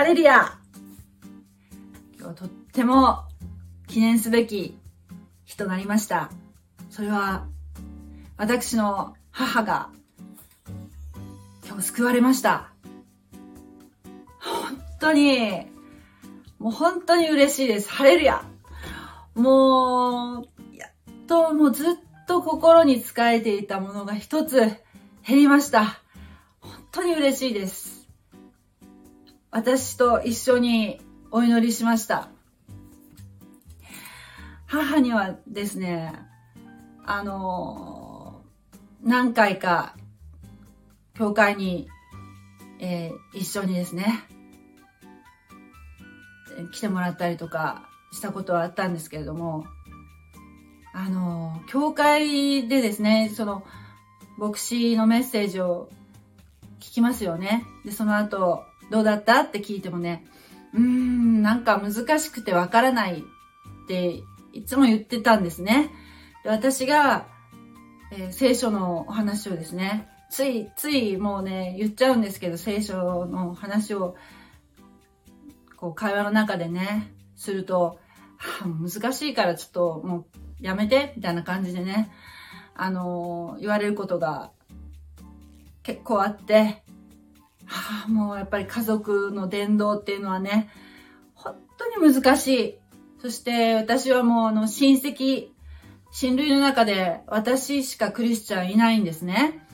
ハレリア今日はとっても記念すべき日となりました。それは、私の母が今日救われました。本当に、もう本当に嬉しいです。ハレルヤもう、やっともうずっと心に仕えていたものが一つ減りました。本当に嬉しいです。私と一緒にお祈りしました。母にはですね、あの何回か、教会に、えー、一緒にですね、来てもらったりとかしたことはあったんですけれども、あの、教会でですね、その、牧師のメッセージを聞きますよね。で、その後、どうだった？って聞いてもね、うーん、なんか難しくてわからないっていつも言ってたんですね。で私が、えー、聖書のお話をですね、つい、ついもうね、言っちゃうんですけど、聖書の話を、こう、会話の中でね、すると、はあ、難しいからちょっともうやめて、みたいな感じでね、あのー、言われることが結構あって、はあ、もうやっぱり家族の伝道っていうのはね、本当に難しい。そして私はもうあの親戚、親類の中で私しかクリスチャンいないんですね。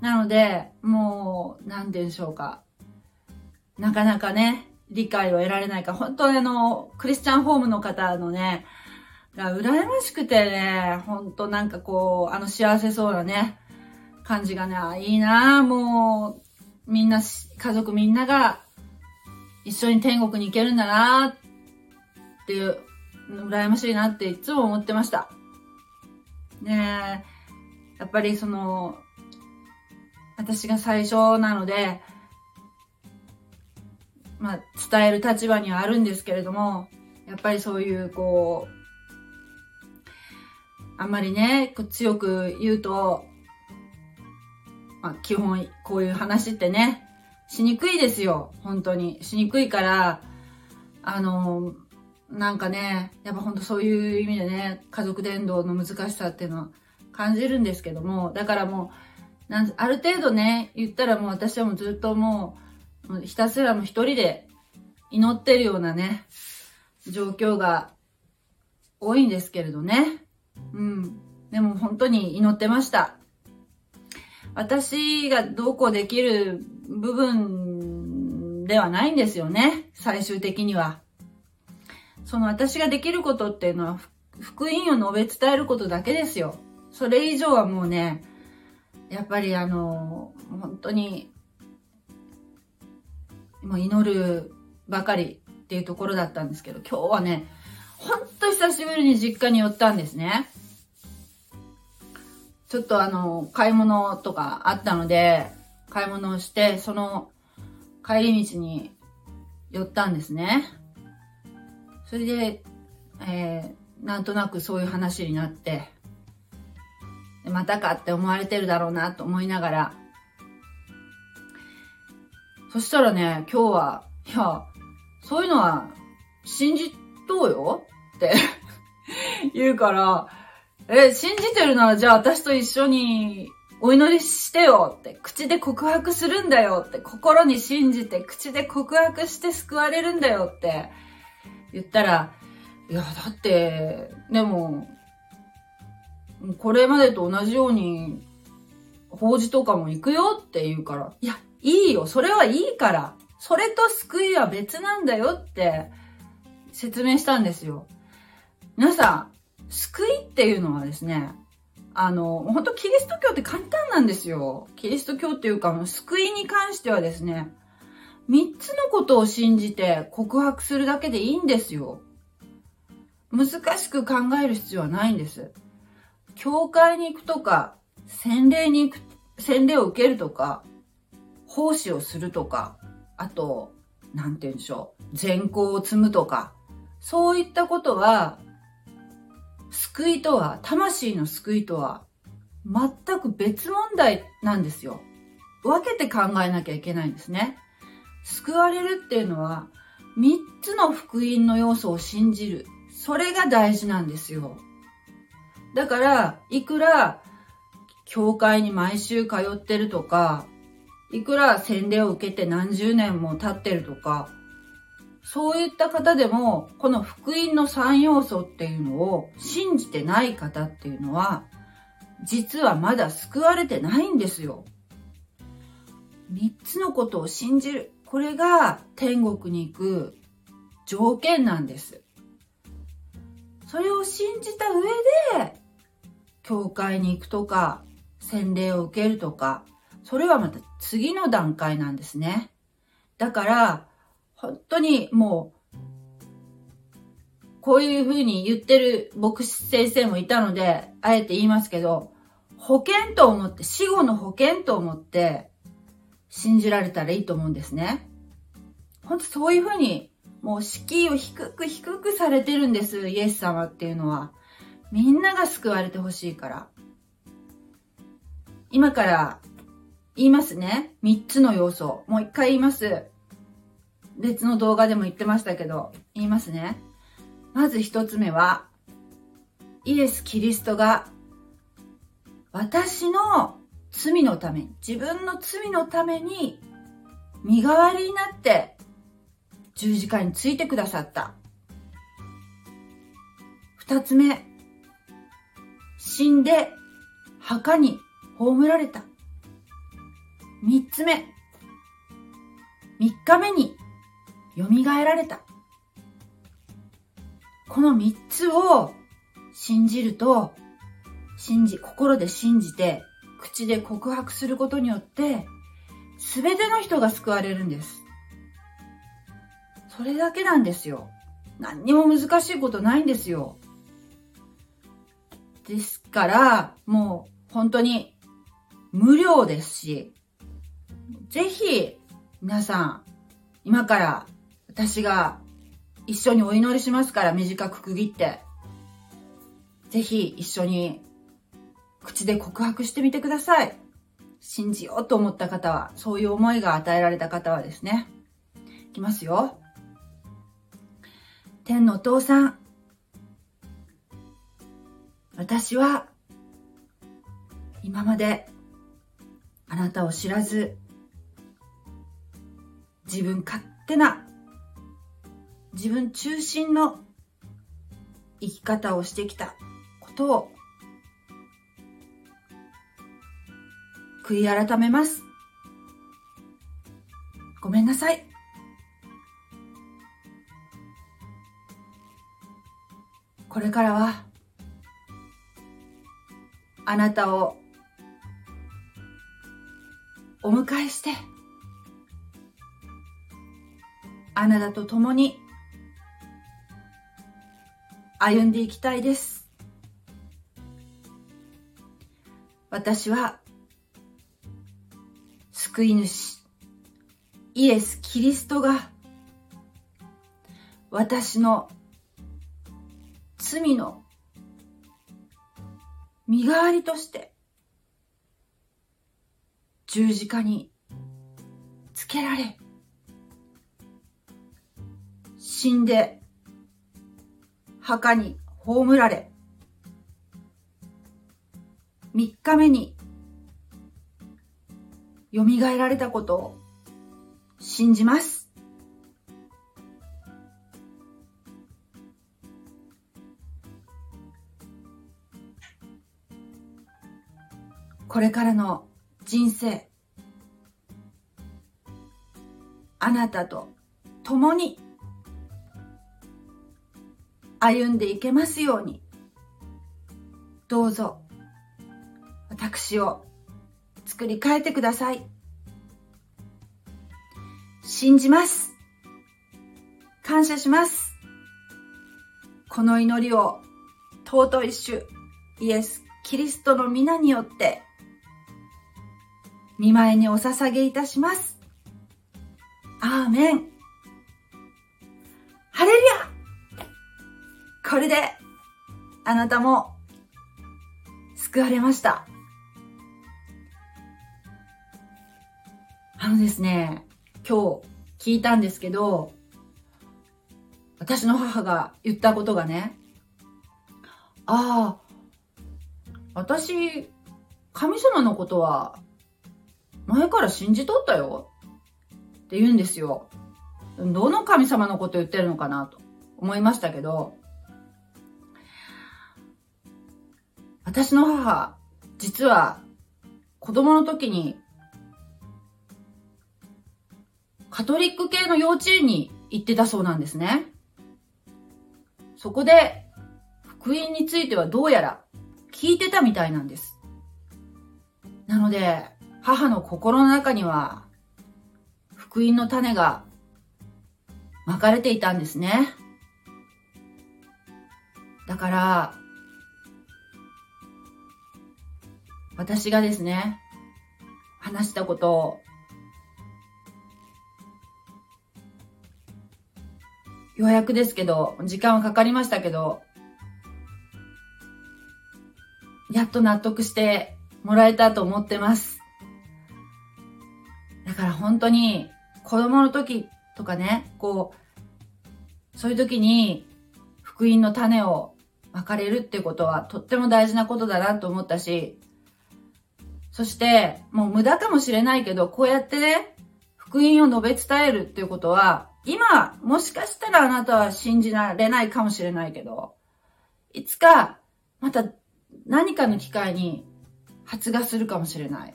なので、もう、なんて言うんでしょうか。なかなかね、理解を得られないか、本当にあの、クリスチャンホームの方のね、が羨ましくてね、本当なんかこう、あの幸せそうなね、感じがね、いいなもう、みんな、家族みんなが一緒に天国に行けるんだなっていう、羨ましいなっていつも思ってました。ねえ、やっぱりその、私が最初なので、まあ、伝える立場にはあるんですけれども、やっぱりそういう、こう、あんまりね、強く言うと、あ、基本、こういう話ってね、しにくいですよ。本当に。しにくいから、あの、なんかね、やっぱ本当そういう意味でね、家族伝道の難しさっていうのは感じるんですけども、だからもう、なんある程度ね、言ったらもう私はもうずっともう、もうひたすらもう一人で祈ってるようなね、状況が多いんですけれどね。うん。でも本当に祈ってました。私がどうこうできる部分ではないんですよね。最終的には。その私ができることっていうのは、福音を述べ伝えることだけですよ。それ以上はもうね、やっぱりあの、本当に、もう祈るばかりっていうところだったんですけど、今日はね、ほんと久しぶりに実家に寄ったんですね。ちょっとあの、買い物とかあったので、買い物をして、その帰り道に寄ったんですね。それで、えー、なんとなくそういう話になって、またかって思われてるだろうなと思いながら、そしたらね、今日は、いや、そういうのは信じとうよって 言うから、え、信じてるならじゃあ私と一緒にお祈りしてよって、口で告白するんだよって、心に信じて口で告白して救われるんだよって言ったら、いや、だって、でも、これまでと同じように、法事とかも行くよって言うから、いや、いいよ、それはいいから、それと救いは別なんだよって説明したんですよ。皆さん、救いっていうのはですね、あの、本当キリスト教って簡単なんですよ。キリスト教っていうか、救いに関してはですね、三つのことを信じて告白するだけでいいんですよ。難しく考える必要はないんです。教会に行くとか、洗礼に行く、洗礼を受けるとか、奉仕をするとか、あと、なんて言うんでしょう、善行を積むとか、そういったことは、救いとは、魂の救いとは、全く別問題なんですよ。分けて考えなきゃいけないんですね。救われるっていうのは、三つの福音の要素を信じる。それが大事なんですよ。だから、いくら、教会に毎週通ってるとか、いくら洗礼を受けて何十年も経ってるとか、そういった方でも、この福音の三要素っていうのを信じてない方っていうのは、実はまだ救われてないんですよ。三つのことを信じる。これが天国に行く条件なんです。それを信じた上で、教会に行くとか、洗礼を受けるとか、それはまた次の段階なんですね。だから、本当にもう、こういうふうに言ってる牧師先生もいたので、あえて言いますけど、保険と思って、死後の保険と思って、信じられたらいいと思うんですね。本当そういうふうに、もう敷居を低く低くされてるんです、イエス様っていうのは。みんなが救われてほしいから。今から言いますね。三つの要素。もう一回言います。別の動画でも言ってましたけど、言いますね。まず一つ目は、イエス・キリストが私の罪のために、自分の罪のために身代わりになって十字架についてくださった。二つ目、死んで墓に葬られた。三つ目、三日目に蘇られた。この三つを信じると、信じ、心で信じて、口で告白することによって、すべての人が救われるんです。それだけなんですよ。何にも難しいことないんですよ。ですから、もう本当に無料ですし、ぜひ皆さん、今から私が一緒にお祈りしますから短く区切って。ぜひ一緒に口で告白してみてください。信じようと思った方は、そういう思いが与えられた方はですね。いきますよ。天のお父さん。私は、今まで、あなたを知らず、自分勝手な自分中心の生き方をしてきたことを悔い改めます。ごめんなさい。これからはあなたをお迎えしてあなたと共に歩んでいきたいです。私は、救い主、イエス・キリストが、私の罪の身代わりとして、十字架につけられ、死んで墓に葬られ、三日目に蘇られたことを信じます。これからの人生、あなたと共に歩んでいけますように、どうぞ、私を作り変えてください。信じます。感謝します。この祈りを尊い主イエス・キリストの皆によって見舞いにお捧げいたします。アーメン。これで、あなたも、救われました。あのですね、今日、聞いたんですけど、私の母が言ったことがね、ああ、私、神様のことは前から信じとったよって言うんですよ。どの神様のこと言ってるのかなと思いましたけど、私の母、実は子供の時にカトリック系の幼稚園に行ってたそうなんですね。そこで福音についてはどうやら聞いてたみたいなんです。なので、母の心の中には福音の種がまかれていたんですね。だから、私がですね、話したことを、ようやくですけど、時間はかかりましたけど、やっと納得してもらえたと思ってます。だから本当に子供の時とかね、こう、そういう時に福音の種をまかれるってことはとっても大事なことだなと思ったし、そして、もう無駄かもしれないけど、こうやってね、福音を述べ伝えるっていうことは、今、もしかしたらあなたは信じられないかもしれないけど、いつか、また何かの機会に発芽するかもしれない。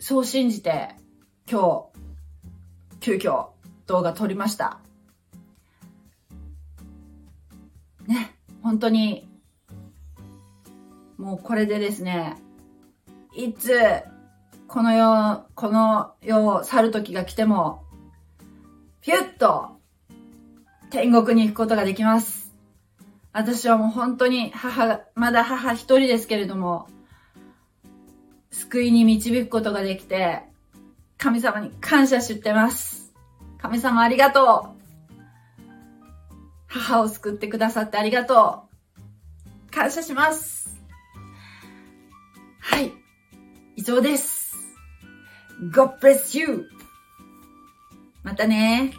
そう信じて、今日、急遽動画撮りました。ね、本当にもうこれでですね、いつ、この世、この世を去る時が来ても、ピュッと、天国に行くことができます。私はもう本当に母、まだ母一人ですけれども、救いに導くことができて、神様に感謝してます。神様ありがとう。母を救ってくださってありがとう。感謝します。はい。以上です。God bless you! またね